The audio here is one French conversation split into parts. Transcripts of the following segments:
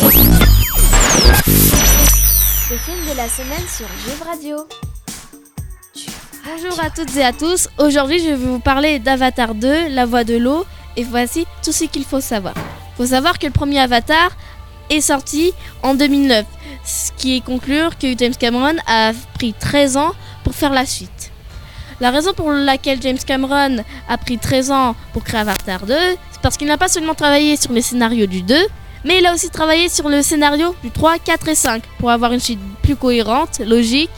Le film de la semaine sur Juve Radio. Bonjour à toutes et à tous. Aujourd'hui, je vais vous parler d'Avatar 2, La Voix de l'eau. Et voici tout ce qu'il faut savoir. Il faut savoir que le premier Avatar est sorti en 2009, ce qui est conclure que James Cameron a pris 13 ans pour faire la suite. La raison pour laquelle James Cameron a pris 13 ans pour créer Avatar 2, c'est parce qu'il n'a pas seulement travaillé sur les scénarios du 2, mais il a aussi travaillé sur le scénario du 3, 4 et 5 pour avoir une suite plus cohérente, logique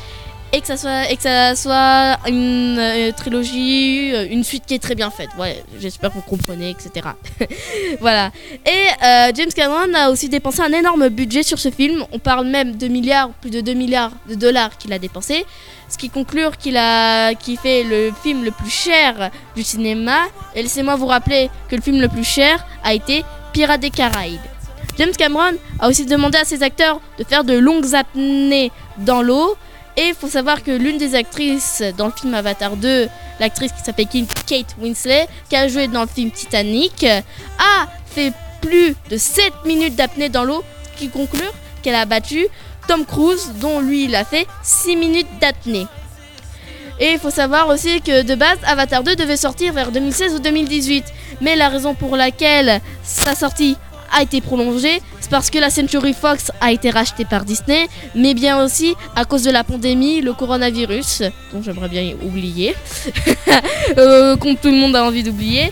et que ça soit, et que ça soit une euh, trilogie, euh, une suite qui est très bien faite. Ouais, j'espère que vous comprenez, etc. voilà. Et euh, James Cameron a aussi dépensé un énorme budget sur ce film. On parle même de milliards, plus de 2 milliards de dollars qu'il a dépensé. Ce qui conclut qu'il a, qui fait le film le plus cher du cinéma. Et laissez-moi vous rappeler que le film le plus cher a été Pirates des Caraïbes. James Cameron a aussi demandé à ses acteurs de faire de longues apnées dans l'eau. Et il faut savoir que l'une des actrices dans le film Avatar 2, l'actrice qui s'appelle Kate Winslet, qui a joué dans le film Titanic, a fait plus de 7 minutes d'apnée dans l'eau, qui conclut qu'elle a battu Tom Cruise, dont lui il a fait 6 minutes d'apnée. Et il faut savoir aussi que de base, Avatar 2 devait sortir vers 2016 ou 2018. Mais la raison pour laquelle sa sortie a été prolongée, c'est parce que la Century Fox a été rachetée par Disney, mais bien aussi à cause de la pandémie, le coronavirus, dont j'aimerais bien oublier, euh, comme tout le monde a envie d'oublier.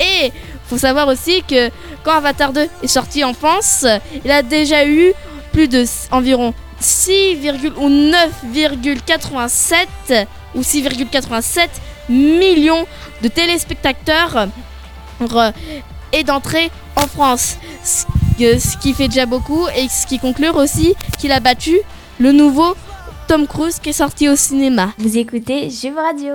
Et faut savoir aussi que quand Avatar 2 est sorti en France, il a déjà eu plus de environ 6, ou 9,87 ou 6,87 millions de téléspectateurs et d'entrée en France. Ce qui fait déjà beaucoup et ce qui conclut aussi qu'il a battu le nouveau Tom Cruise qui est sorti au cinéma. Vous écoutez Juve Radio.